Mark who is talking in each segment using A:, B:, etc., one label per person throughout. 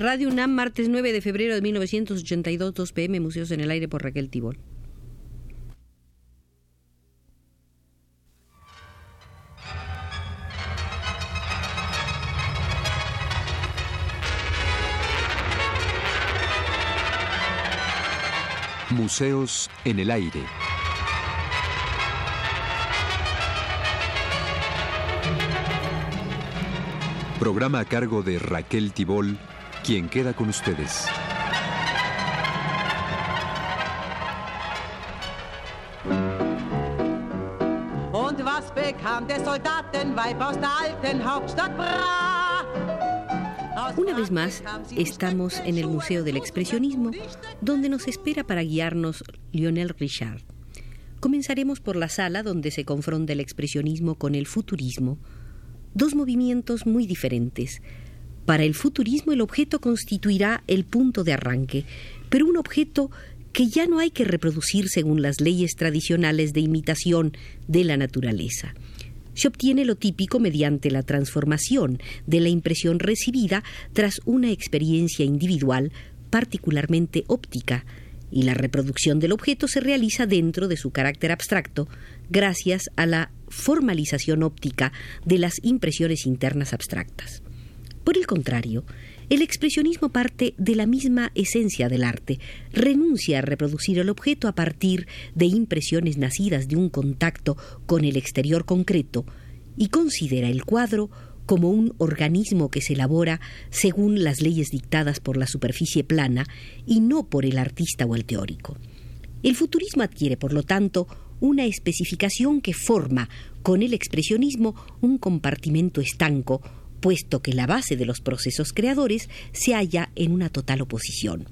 A: Radio UNAM, martes 9 de febrero de 1982, 2 pm, Museos en el Aire por Raquel Tibol.
B: Museos en el Aire. Programa a cargo de Raquel Tibol, quien queda con ustedes.
C: Und was bekam der Soldatenweib aus der alten Hauptstadt Bra?
A: Una vez más, estamos en el Museo del Expresionismo, donde nos espera para guiarnos Lionel Richard. Comenzaremos por la sala donde se confronta el expresionismo con el futurismo, dos movimientos muy diferentes. Para el futurismo el objeto constituirá el punto de arranque, pero un objeto que ya no hay que reproducir según las leyes tradicionales de imitación de la naturaleza. Se obtiene lo típico mediante la transformación de la impresión recibida tras una experiencia individual particularmente óptica, y la reproducción del objeto se realiza dentro de su carácter abstracto gracias a la formalización óptica de las impresiones internas abstractas. Por el contrario, el expresionismo parte de la misma esencia del arte, renuncia a reproducir el objeto a partir de impresiones nacidas de un contacto con el exterior concreto y considera el cuadro como un organismo que se elabora según las leyes dictadas por la superficie plana y no por el artista o el teórico. El futurismo adquiere, por lo tanto, una especificación que forma con el expresionismo un compartimento estanco, puesto que la base de los procesos creadores se halla en una total oposición.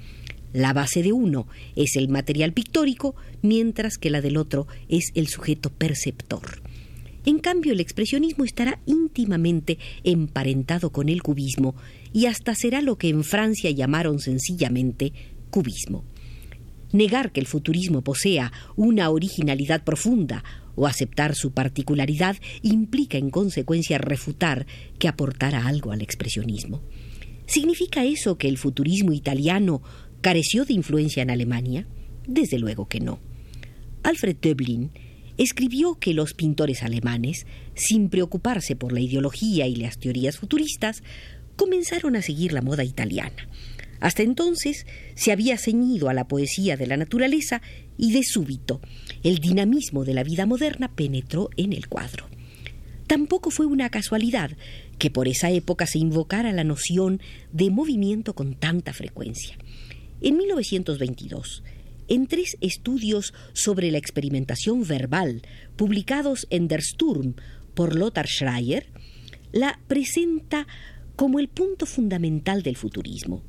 A: La base de uno es el material pictórico, mientras que la del otro es el sujeto perceptor. En cambio, el expresionismo estará íntimamente emparentado con el cubismo y hasta será lo que en Francia llamaron sencillamente cubismo. Negar que el futurismo posea una originalidad profunda o aceptar su particularidad implica en consecuencia refutar que aportara algo al expresionismo. ¿Significa eso que el futurismo italiano careció de influencia en Alemania? Desde luego que no. Alfred Döblin escribió que los pintores alemanes, sin preocuparse por la ideología y las teorías futuristas, comenzaron a seguir la moda italiana. Hasta entonces se había ceñido a la poesía de la naturaleza y de súbito el dinamismo de la vida moderna penetró en el cuadro. Tampoco fue una casualidad que por esa época se invocara la noción de movimiento con tanta frecuencia. En 1922, en tres estudios sobre la experimentación verbal publicados en Der Sturm por Lothar Schreier, la presenta como el punto fundamental del futurismo.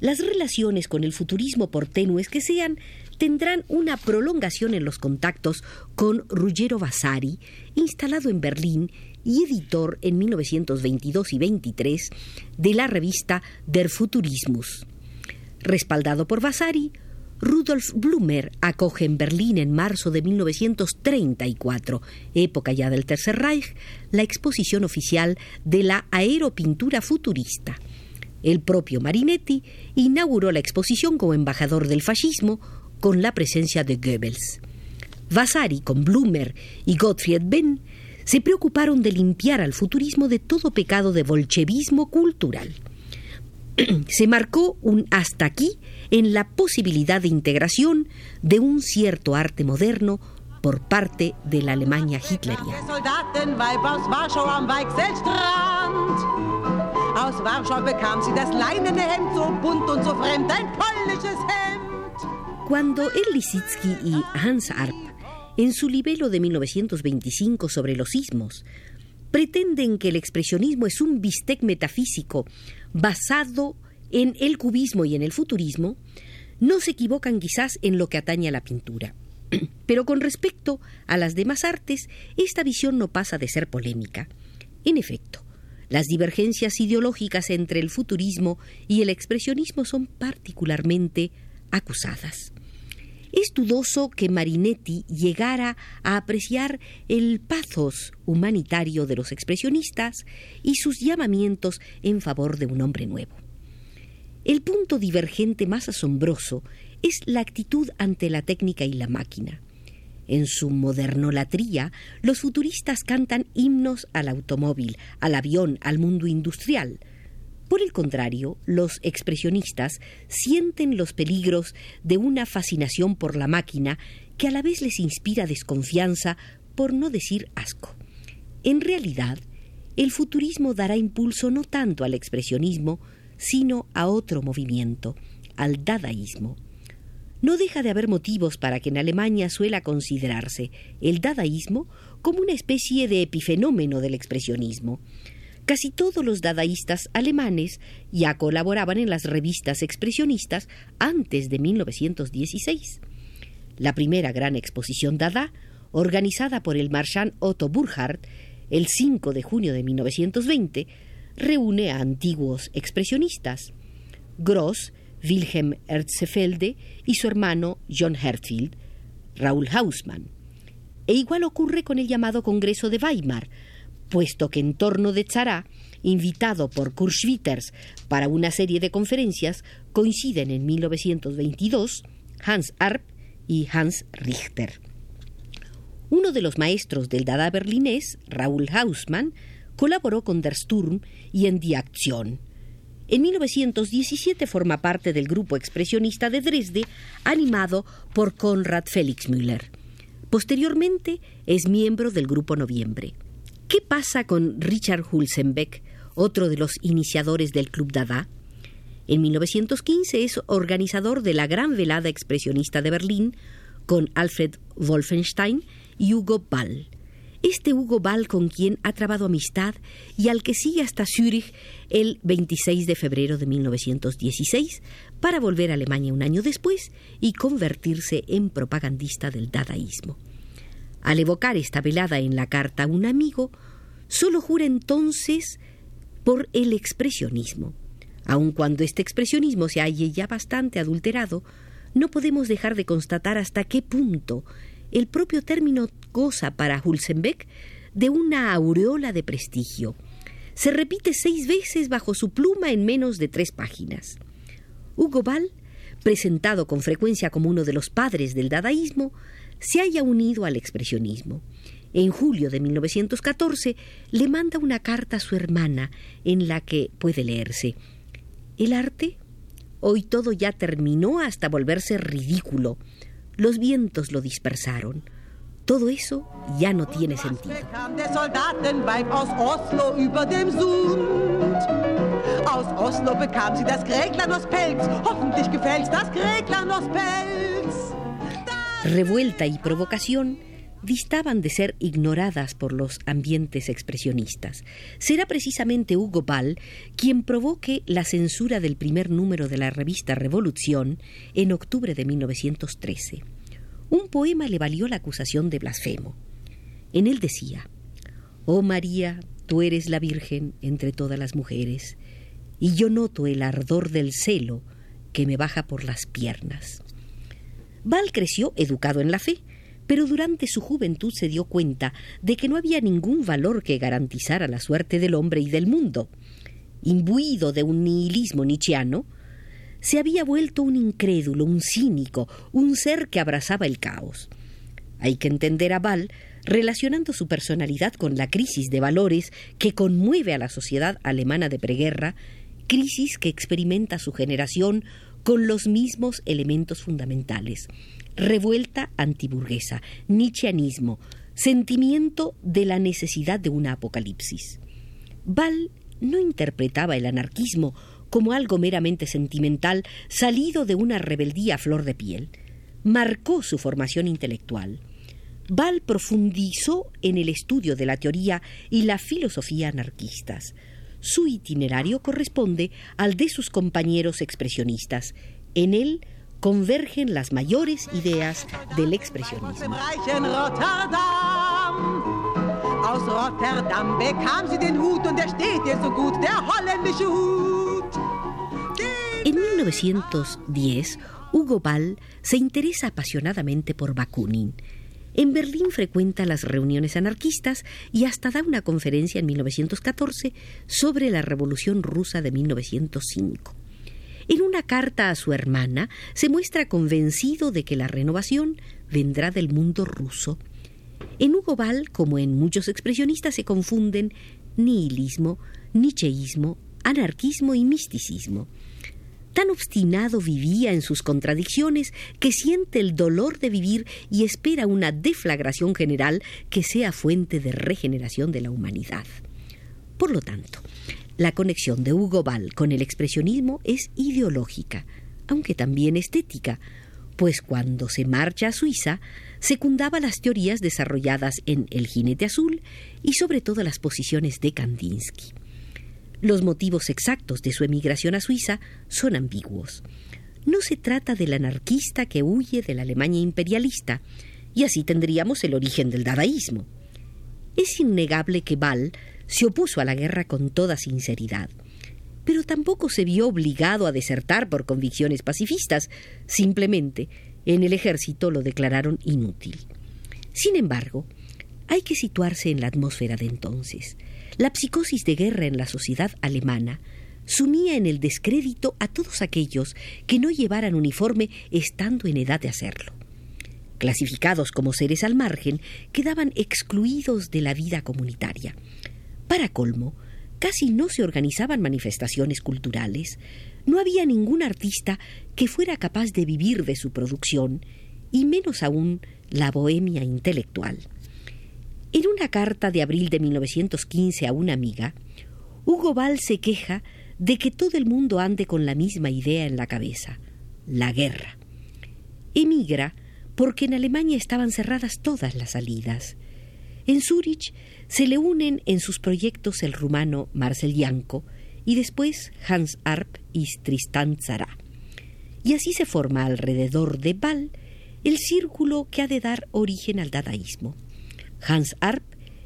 A: Las relaciones con el futurismo, por tenues que sean, tendrán una prolongación en los contactos con Ruggero Vasari, instalado en Berlín y editor en 1922 y 23 de la revista Der Futurismus. Respaldado por Vasari, Rudolf Blumer acoge en Berlín en marzo de 1934, época ya del Tercer Reich, la exposición oficial de la aeropintura futurista. El propio Marinetti inauguró la exposición como embajador del fascismo con la presencia de Goebbels. Vasari, con Blumer y Gottfried Benn, se preocuparon de limpiar al futurismo de todo pecado de bolchevismo cultural. se marcó un hasta aquí en la posibilidad de integración de un cierto arte moderno por parte de la Alemania hitleriana. Cuando Erlisitsky y Hans Arp, en su libelo de 1925 sobre los sismos, pretenden que el expresionismo es un bistec metafísico basado en el cubismo y en el futurismo, no se equivocan quizás en lo que atañe a la pintura. Pero con respecto a las demás artes, esta visión no pasa de ser polémica. En efecto, las divergencias ideológicas entre el futurismo y el expresionismo son particularmente acusadas. Es dudoso que Marinetti llegara a apreciar el pathos humanitario de los expresionistas y sus llamamientos en favor de un hombre nuevo. El punto divergente más asombroso es la actitud ante la técnica y la máquina. En su modernolatría, los futuristas cantan himnos al automóvil, al avión, al mundo industrial. Por el contrario, los expresionistas sienten los peligros de una fascinación por la máquina que a la vez les inspira desconfianza, por no decir asco. En realidad, el futurismo dará impulso no tanto al expresionismo, sino a otro movimiento, al dadaísmo. No deja de haber motivos para que en Alemania suela considerarse el dadaísmo como una especie de epifenómeno del expresionismo. Casi todos los dadaístas alemanes ya colaboraban en las revistas expresionistas antes de 1916. La primera gran exposición Dada, organizada por el marchand Otto Burkhardt el 5 de junio de 1920, reúne a antiguos expresionistas. Gross, Wilhelm Erzefelde y su hermano John Hertfield, Raúl Hausmann. E igual ocurre con el llamado Congreso de Weimar, puesto que en torno de Tzara, invitado por Kurt Schwitters para una serie de conferencias, coinciden en 1922 Hans Arp y Hans Richter. Uno de los maestros del Dada berlinés, Raúl Hausmann, colaboró con Der Sturm y en Die Aktion. En 1917 forma parte del grupo expresionista de Dresde, animado por Konrad Felix Müller. Posteriormente es miembro del grupo Noviembre. ¿Qué pasa con Richard Hulsenbeck, otro de los iniciadores del Club Dada? En 1915 es organizador de la Gran Velada Expresionista de Berlín con Alfred Wolfenstein y Hugo Ball. Este Hugo Ball con quien ha trabado amistad y al que sigue hasta Zúrich el 26 de febrero de 1916 para volver a Alemania un año después y convertirse en propagandista del dadaísmo. Al evocar esta velada en la carta un amigo, solo jura entonces por el expresionismo. Aun cuando este expresionismo se halle ya bastante adulterado, no podemos dejar de constatar hasta qué punto el propio término goza para Hulsenbeck de una aureola de prestigio. Se repite seis veces bajo su pluma en menos de tres páginas. Hugo Ball, presentado con frecuencia como uno de los padres del dadaísmo, se haya unido al expresionismo. En julio de 1914 le manda una carta a su hermana en la que puede leerse El arte Hoy todo ya terminó hasta volverse ridículo. Los vientos lo dispersaron. Todo eso ya no tiene sentido. Aus Oslo bekam sie das Pelz. Hoffentlich gefällt's das Pelz. Revuelta y provocación distaban de ser ignoradas por los ambientes expresionistas. Será precisamente Hugo Ball quien provoque la censura del primer número de la revista Revolución en octubre de 1913. Un poema le valió la acusación de blasfemo. En él decía, Oh María, tú eres la Virgen entre todas las mujeres, y yo noto el ardor del celo que me baja por las piernas. Ball creció educado en la fe, pero durante su juventud se dio cuenta de que no había ningún valor que garantizara la suerte del hombre y del mundo. Imbuido de un nihilismo nietzscheano, se había vuelto un incrédulo, un cínico, un ser que abrazaba el caos. Hay que entender a Val relacionando su personalidad con la crisis de valores que conmueve a la sociedad alemana de preguerra, crisis que experimenta su generación con los mismos elementos fundamentales revuelta antiburguesa, nietzscheanismo, sentimiento de la necesidad de una apocalipsis. Val no interpretaba el anarquismo como algo meramente sentimental salido de una rebeldía a flor de piel. Marcó su formación intelectual. Val profundizó en el estudio de la teoría y la filosofía anarquistas. Su itinerario corresponde al de sus compañeros expresionistas. En él convergen las mayores ideas del expresionismo. En 1910, Hugo Ball se interesa apasionadamente por Bakunin. En Berlín frecuenta las reuniones anarquistas y hasta da una conferencia en 1914 sobre la Revolución Rusa de 1905. En una carta a su hermana se muestra convencido de que la renovación vendrá del mundo ruso. En Hugo Ball, como en muchos expresionistas, se confunden nihilismo, nicheísmo, anarquismo y misticismo. Tan obstinado vivía en sus contradicciones que siente el dolor de vivir y espera una deflagración general que sea fuente de regeneración de la humanidad. Por lo tanto, la conexión de Hugo Ball con el expresionismo es ideológica, aunque también estética, pues cuando se marcha a Suiza, secundaba las teorías desarrolladas en El jinete azul y sobre todo las posiciones de Kandinsky. Los motivos exactos de su emigración a Suiza son ambiguos. No se trata del anarquista que huye de la Alemania imperialista, y así tendríamos el origen del dadaísmo. Es innegable que Ball se opuso a la guerra con toda sinceridad, pero tampoco se vio obligado a desertar por convicciones pacifistas, simplemente en el ejército lo declararon inútil. Sin embargo, hay que situarse en la atmósfera de entonces. La psicosis de guerra en la sociedad alemana sumía en el descrédito a todos aquellos que no llevaran uniforme estando en edad de hacerlo. Clasificados como seres al margen, quedaban excluidos de la vida comunitaria. Para colmo, casi no se organizaban manifestaciones culturales, no había ningún artista que fuera capaz de vivir de su producción, y menos aún la bohemia intelectual. En una carta de abril de 1915 a una amiga, Hugo Ball se queja de que todo el mundo ande con la misma idea en la cabeza, la guerra. Emigra porque en Alemania estaban cerradas todas las salidas. En Zúrich se le unen en sus proyectos el rumano Marcel Janko y después Hans Arp y Tristan Tzara. Y así se forma alrededor de Ball el círculo que ha de dar origen al dadaísmo. Hans Arp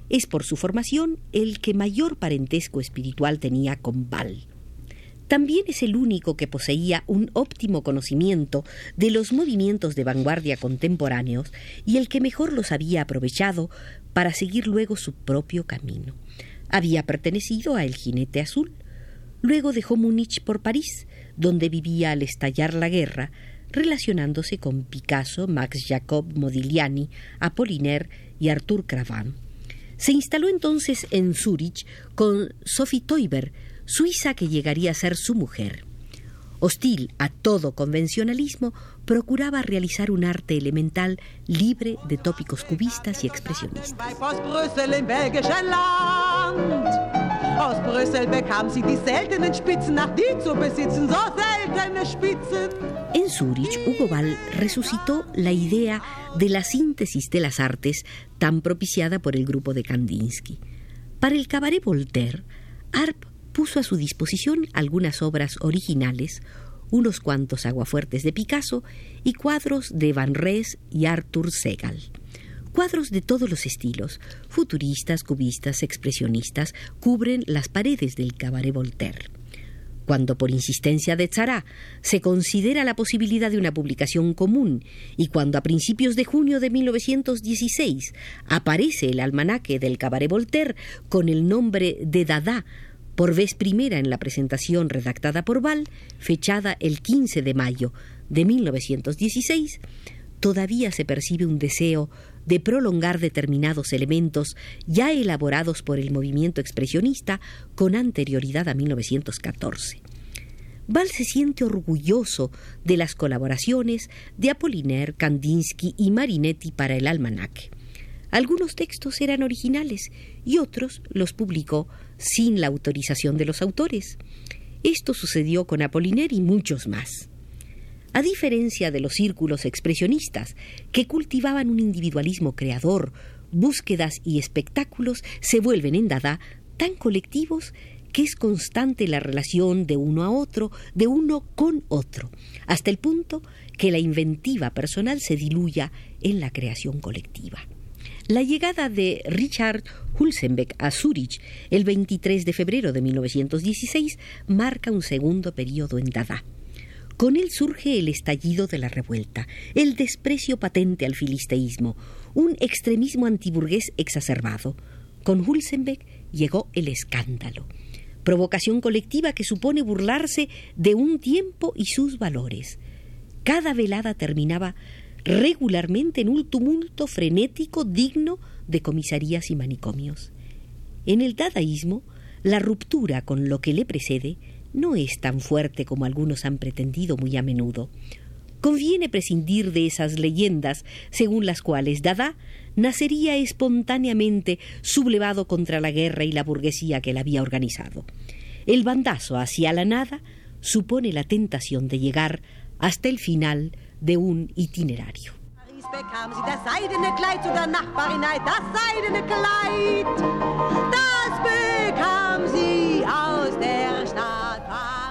A: es por su formación el que mayor parentesco espiritual tenía con Ball. También es el único que poseía un óptimo conocimiento de los movimientos de vanguardia contemporáneos y el que mejor los había aprovechado para seguir luego su propio camino. Había pertenecido a El Jinete Azul. Luego dejó Múnich por París, donde vivía al estallar la guerra, relacionándose con Picasso, Max Jacob Modigliani, Apollinaire y Arthur Cravan. Se instaló entonces en Zúrich con Sophie Teuber, suiza que llegaría a ser su mujer. Hostil a todo convencionalismo, procuraba realizar un arte elemental libre de tópicos cubistas y expresionistas. En Zúrich, Hugo Ball resucitó la idea de la síntesis de las artes tan propiciada por el grupo de Kandinsky. Para el cabaret Voltaire, Arp puso a su disposición algunas obras originales, unos cuantos aguafuertes de Picasso y cuadros de Van Res y Arthur Segal. Cuadros de todos los estilos, futuristas, cubistas, expresionistas, cubren las paredes del cabaret Voltaire. Cuando por insistencia de Tzara se considera la posibilidad de una publicación común y cuando a principios de junio de 1916 aparece el almanaque del cabaret Voltaire con el nombre de Dada por vez primera en la presentación redactada por Val, fechada el 15 de mayo de 1916, todavía se percibe un deseo de prolongar determinados elementos ya elaborados por el movimiento expresionista con anterioridad a 1914. Val se siente orgulloso de las colaboraciones de Apollinaire, Kandinsky y Marinetti para el almanaque. Algunos textos eran originales y otros los publicó sin la autorización de los autores. Esto sucedió con Apollinaire y muchos más. A diferencia de los círculos expresionistas, que cultivaban un individualismo creador, búsquedas y espectáculos se vuelven en Dada tan colectivos que es constante la relación de uno a otro, de uno con otro, hasta el punto que la inventiva personal se diluya en la creación colectiva. La llegada de Richard Hulsenbeck a Zúrich el 23 de febrero de 1916 marca un segundo periodo en Dada. Con él surge el estallido de la revuelta, el desprecio patente al filisteísmo, un extremismo antiburgués exacerbado. Con Hulsenbeck llegó el escándalo. provocación colectiva que supone burlarse de un tiempo y sus valores. Cada velada terminaba regularmente en un tumulto frenético digno de comisarías y manicomios. En el dadaísmo, la ruptura con lo que le precede no es tan fuerte como algunos han pretendido muy a menudo. Conviene prescindir de esas leyendas según las cuales Dada nacería espontáneamente sublevado contra la guerra y la burguesía que la había organizado. El bandazo hacia la nada supone la tentación de llegar hasta el final de un itinerario.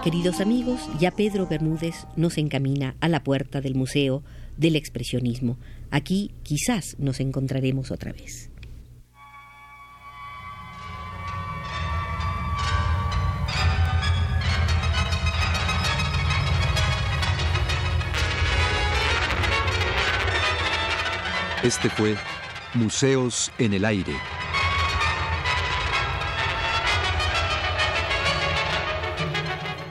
A: Queridos amigos, ya Pedro Bermúdez nos encamina a la puerta del Museo del Expresionismo. Aquí quizás nos encontraremos otra vez.
B: Este fue Museos en el Aire.